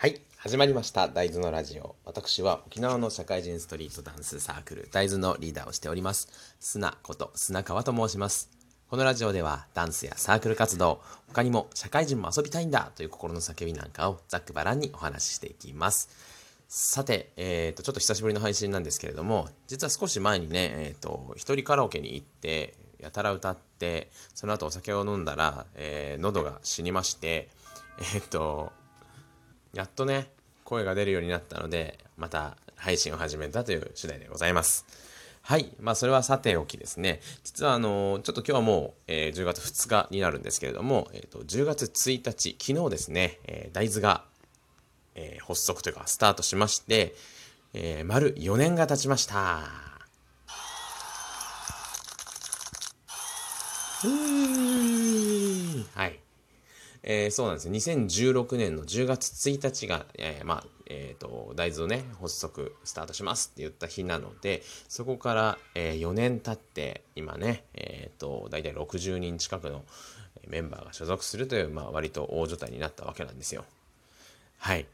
はい始まりました。大豆のラジオ。私は沖縄の社会人ストリートダンスサークル大豆のリーダーをしております。砂こと砂川と申します。このラジオではダンスやサークル活動他にも社会人も遊びたいんだという心の叫びなんかをざっくばらんにお話ししていきます。さて、えーと、ちょっと久しぶりの配信なんですけれども実は少し前にね、えーと、一人カラオケに行ってやたら歌ってその後お酒を飲んだら、えー、喉が死にましてえっ、ー、とやっとね、声が出るようになったので、また配信を始めたという次第でございます。はい。まあ、それはさておきですね。実は、あの、ちょっと今日はもう、えー、10月2日になるんですけれども、えっ、ー、と、10月1日、昨日ですね、えー、大豆が、えー、発足というか、スタートしまして、えー、丸4年が経ちました。はい。えー、そうなんですよ。2016年の10月1日が、えー、まあ、えっ、ー、と、大豆をね、発足、スタートしますって言った日なので、そこから、え、4年経って、今ね、えっ、ー、と、大体60人近くのメンバーが所属するという、まあ、割と大所帯になったわけなんですよ。はい。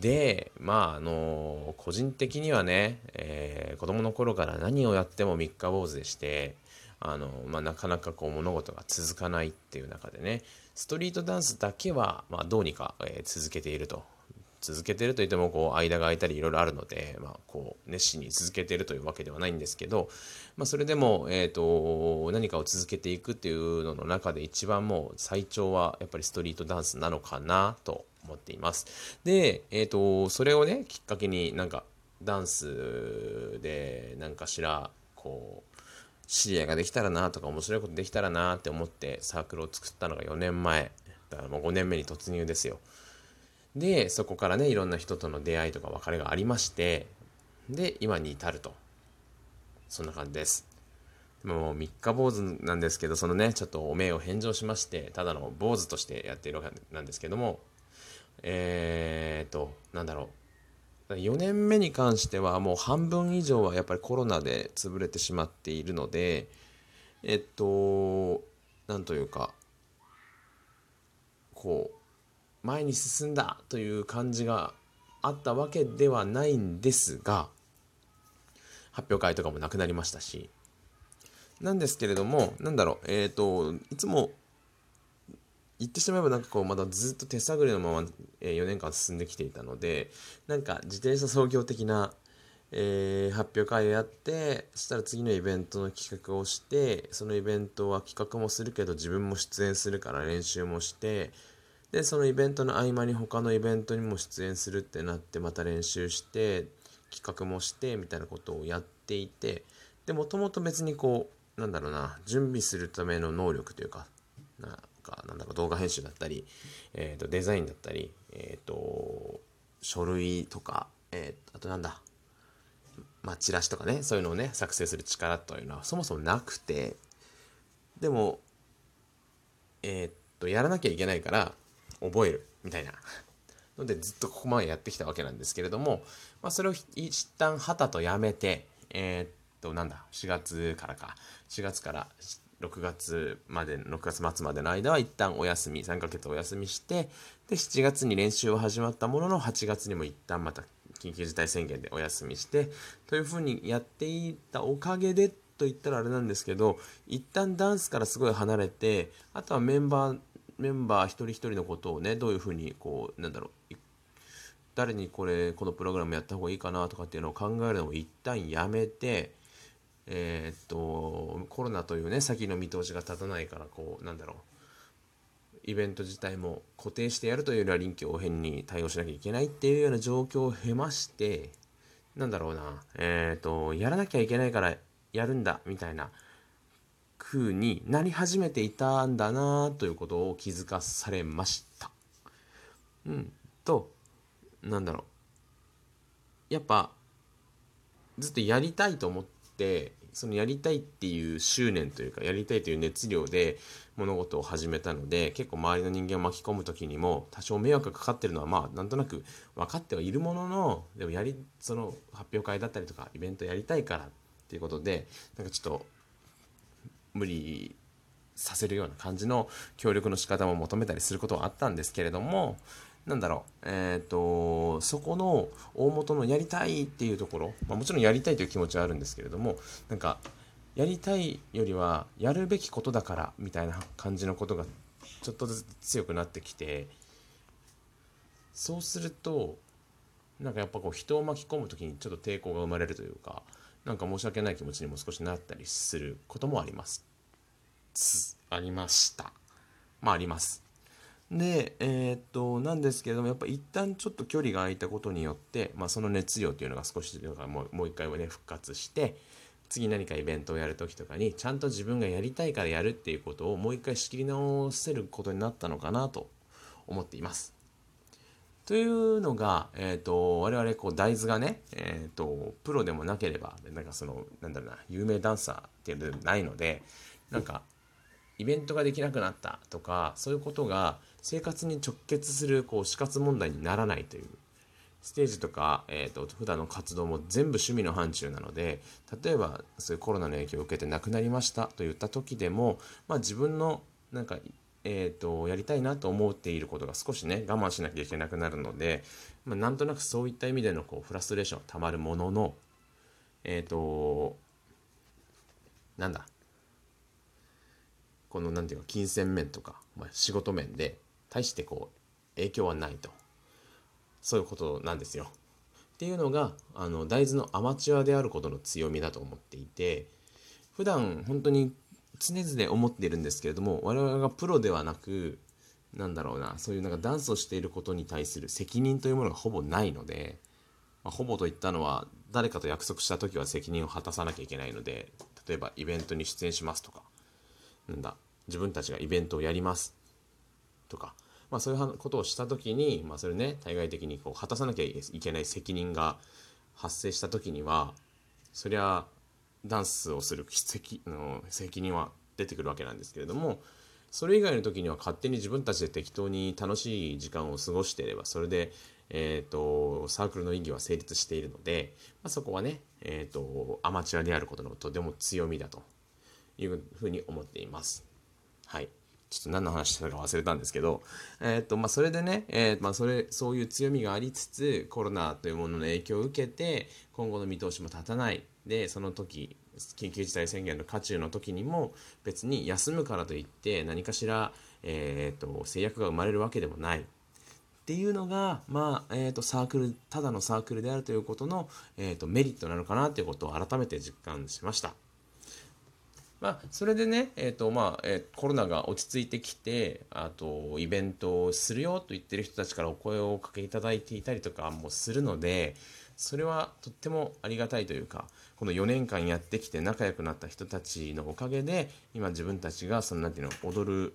で、まあ、あの個人的にはね、えー、子供の頃から何をやっても三日坊主でして、あの、まあ、なかなかこう物事が続かないっていう中でね、ストリートダンスだけは、まあ、どうにか、え、続けていると。続けてるといってもこう間が空いたりいろいろあるので、まあ、こう熱心に続けているというわけではないんですけど、まあ、それでも、えーと、何かを続けていくっていうのの中で一番もう最長はやっぱりストリートダンスなのかなと思っています。で、えーと、それをねきっかけになんかダンスで何かしらこう知り合いができたらなとか面白いことできたらなって思ってサークルを作ったのが4年前。だからもう5年目に突入ですよ。でそこからねいろんな人との出会いとか別れがありましてで今に至ると。そんな感じです。もう三日坊主なんですけどそのねちょっとお名を返上しましてただの坊主としてやっているわけなんですけどもえー、っとなんだろう。4年目に関してはもう半分以上はやっぱりコロナで潰れてしまっているのでえっとなんというかこう前に進んだという感じがあったわけではないんですが発表会とかもなくなりましたし。なんですけれどもなんだろうえっ、といつも言ってしまえばなんかこうまだずっと手探りのまま、4年間進んできていたのでなんか自転車創業的な、えー、発表会をやってそしたら次のイベントの企画をしてそのイベントは企画もするけど自分も出演するから練習もしてでそのイベントの合間に他のイベントにも出演するってなってまた練習して企画もしてみたいなことをやっていてでもともと別にこうなんだろうな準備するための能力というかなか、なんだろう、動画編集だったり、えっ、ー、と、デザインだったり、えっ、ー、と、書類とか、えー、あとなんだ、まあ、チラシとかね、そういうのをね、作成する力というのはそもそもなくて、でも、えっと、やらなきゃいけないから、覚える、みたいな。ので、ずっとここまでやってきたわけなんですけれども、まあ、それを一旦旗とやめて、え、っと、なんだ、4月からか、4月から6月まで6月末までの間は一旦お休み3ヶ月お休みしてで7月に練習は始まったものの8月にも一旦また緊急事態宣言でお休みしてというふうにやっていたおかげでと言ったらあれなんですけど一旦ダンスからすごい離れてあとはメンバーメンバー一人一人のことをねどういうふうにこうなんだろう誰にこれこのプログラムやった方がいいかなとかっていうのを考えるのを一旦やめてえー、っとコロナというね先の見通しが立たないからこうなんだろうイベント自体も固定してやるというよりは臨機応変に対応しなきゃいけないっていうような状況を経ましてなんだろうなえー、っとやらなきゃいけないからやるんだみたいな風になり始めていたんだなということを気づかされました。うん、となんだろうやっぱずっとやりたいと思ってってそのやりたいっていう執念というかやりたいという熱量で物事を始めたので結構周りの人間を巻き込む時にも多少迷惑がかかってるのはまあなんとなく分かってはいるもののでもやりその発表会だったりとかイベントやりたいからっていうことでなんかちょっと無理させるような感じの協力の仕方も求めたりすることはあったんですけれどもなんだろう、えっ、ー、と、そこの大元のやりたいっていうところ、まあ、もちろんやりたいという気持ちはあるんですけれども、なんか、やりたいよりは、やるべきことだからみたいな感じのことがちょっとずつ強くなってきて、そうすると、なんかやっぱこう人を巻き込む時にちょっと抵抗が生まれるというか、なんか申し訳ない気持ちにも少しなったりすることもあります。ありました。まああります。で、えー、っと、なんですけれども、やっぱ一旦ちょっと距離が空いたことによって、まあ、その熱量というのが少しもうもう一回はね、復活して、次何かイベントをやる時とかに、ちゃんと自分がやりたいからやるっていうことをもう一回仕切り直せることになったのかなと思っています。というのが、えっ、ー、と、我々、こう、大豆がね、えっ、ー、と、プロでもなければ、なんかその、なんだろうな、有名ダンサーっていうのでもないので、なんか、イベントができなくなったとか、そういうことが生活に直結する、こう、死活問題にならないという。ステージとか、えっ、ー、と、普段の活動も全部趣味の範疇なので、例えば、そういうコロナの影響を受けて亡くなりましたと言った時でも、まあ自分の、なんか、えーと、やりたいなと思っていることが少しね我慢しなきゃいけなくなるので、まあ、なんとなくそういった意味でのこうフラストレーションたまるもののえっ、ー、となんだこのなんていうか金銭面とか、まあ、仕事面で大してこう影響はないとそういうことなんですよ。っていうのがあの大豆のアマチュアであることの強みだと思っていて普段本当に常々思っているんですけれども我々がプロではなくなんだろうなそういうなんかダンスをしていることに対する責任というものがほぼないので、まあ、ほぼといったのは誰かと約束した時は責任を果たさなきゃいけないので例えばイベントに出演しますとかなんだ自分たちがイベントをやります。とか、まあ、そういうことをした時に、まあ、それね対外的にこう果たさなきゃいけない責任が発生した時にはそりゃダンスをする責の責任は出てくるわけなんですけれどもそれ以外の時には勝手に自分たちで適当に楽しい時間を過ごしていればそれで、えーと、サークルの意義は成立しているので、まあ、そこはね、えーと、アマチュアであることのとても強みだと。いうふうに思っています。はいちょっと何の話したか忘れたんですけど、えっ、と、まあ、それでね、えー、まあ、それ、そういう強みがありつつ、コロナというものの影響を受けて、今後の見通しも立たない。で、その時、緊急事態宣言の渦中の時にも、別に休むからといって何かしら、えっ、と、制約が生まれるわけでもない。っていうのが、まあ、えっ、と、サークル、ただのサークルであるということの、えっ、と、メリットなのかなということを改めて実感しました。まあ、それでね、えーとまあえー、コロナが落ち着いてきてあとイベントをするよと言ってる人たちからお声をおかけいただいていたりとかもするのでそれはとってもありがたいというかこの4年間やってきて仲良くなった人たちのおかげで今自分たちがそのなんていうの踊る、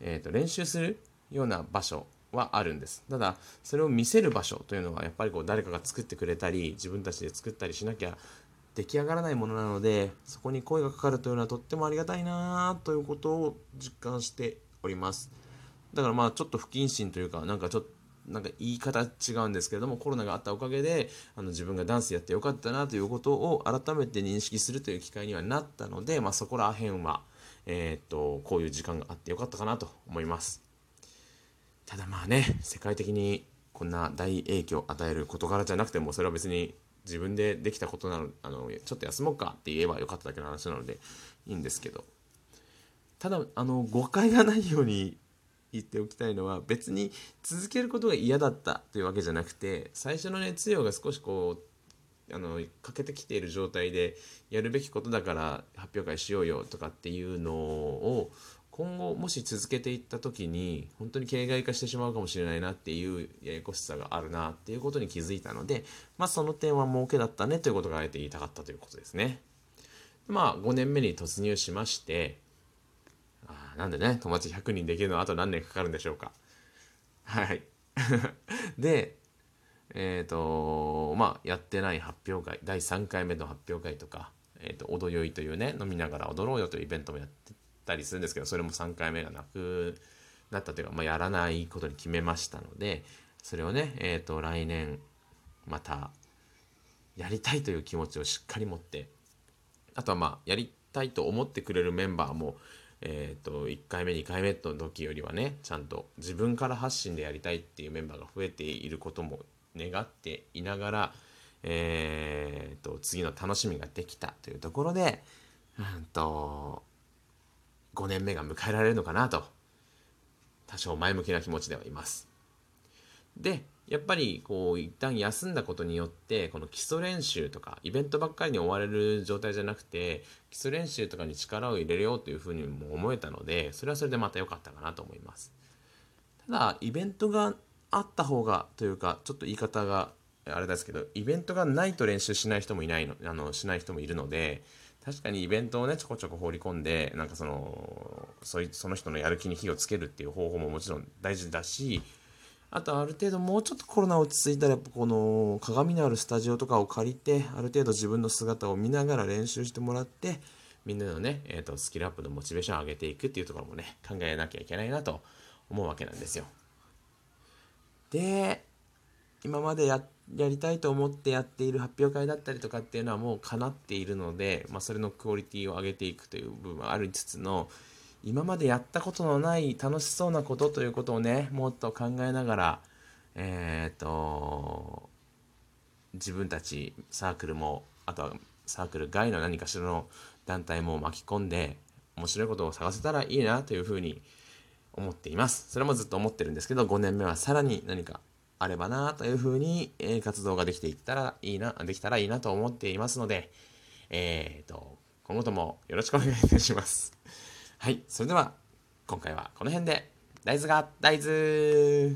えーと練習するような場所はあるんです。ただそれを見せる場所というのはやっぱりこう誰かが作ってくれたり自分たちで作ったりしなきゃ出来上がらないものなのでそこに声がかかるというのはとってもありがたいなということを実感しております。だからまあちょっと不謹慎というかなんかちょっとなんか言い方違うんですけれどもコロナがあったおかげであの自分がダンスやってよかったなということを改めて認識するという機会にはなったので、まあ、そこら辺は、えー、っとこういう時間があってよかったかなと思います。ただまあね世界的にこんな大影響を与える事柄じゃなくてもそれは別に自分でできたことなのあのちょっと休もうかって言えばよかっただけの話なのでいいんですけど。ただあの誤解がないように言っておきたいのは別に続けることが嫌だったというわけじゃなくて最初の熱量が少しこうあの欠けてきている状態でやるべきことだから発表会しようよとかっていうのを今後もし続けていった時に本当に形骸化してしまうかもしれないなっていうややこしさがあるなっていうことに気づいたのでまあその点は儲けだったねということがあえて言いたかったということですね。まあ5年目に突入しましてあなんでね友達100人できるのはあと何年かかるんでしょうか。はい。でえっ、ー、とまあやってない発表会第3回目の発表会とか、えーと、踊よいというね飲みながら踊ろうよというイベントもやってたりするんですけどそれも3回目がなくなったというか、まあ、やらないことに決めましたのでそれをね、えーと、来年またやりたいという気持ちをしっかり持ってあとはまあやりたいと思ってくれるメンバーもえーと、1回目2回目の時よりはねちゃんと自分から発信でやりたいっていうメンバーが増えていることも願っていながら、えーと、次の楽しみができたというところで、うんと、5年目が迎えられるのかなと多少前向きな気持ちではいます。でやっぱりこう一旦休んだことによってこの基礎練習とかイベントばっかりに追われる状態じゃなくて基礎練習とかに力を入れようというふうにも思えたのでそれはそれでまた良かったかなと思いますただイベントがあった方がというかちょっと言い方があれですけどイベントがないと練習しない人もいないのあのしない人もいるので確かにイベントをねちょこちょこ放り込んでなんかそのそいその人のやる気に火をつけるっていう方法ももちろん大事だしあとある程度もうちょっとコロナ落ち着いたらこの鏡のあるスタジオとかを借りてある程度自分の姿を見ながら練習してもらってみんなのね、えーと、スキルアップのモチベーションを上げていくっていうところもね考えなきゃいけないなと思うわけなんですよ。で今までややりたいと思ってやっている発表会だったりとかっていうのはもう叶っているので、まあ、それのクオリティを上げていくという部分はありつつの今までやったことのない楽しそうなことということをねもっと考えながらえっ、と自分たちサークルもあとはサークル外の何かしらの団体も巻き込んで面白いことを探せたらいいなというふうに思っています。それもずっと思ってるんですけど5年目はさらに何かあればなというふうに、え活動ができていったらいいなできたらいいなと思っていますのでえっ、ー、と今後ともよろしくお願いいたします。はい、それでは今回はこの辺で。大豆が大豆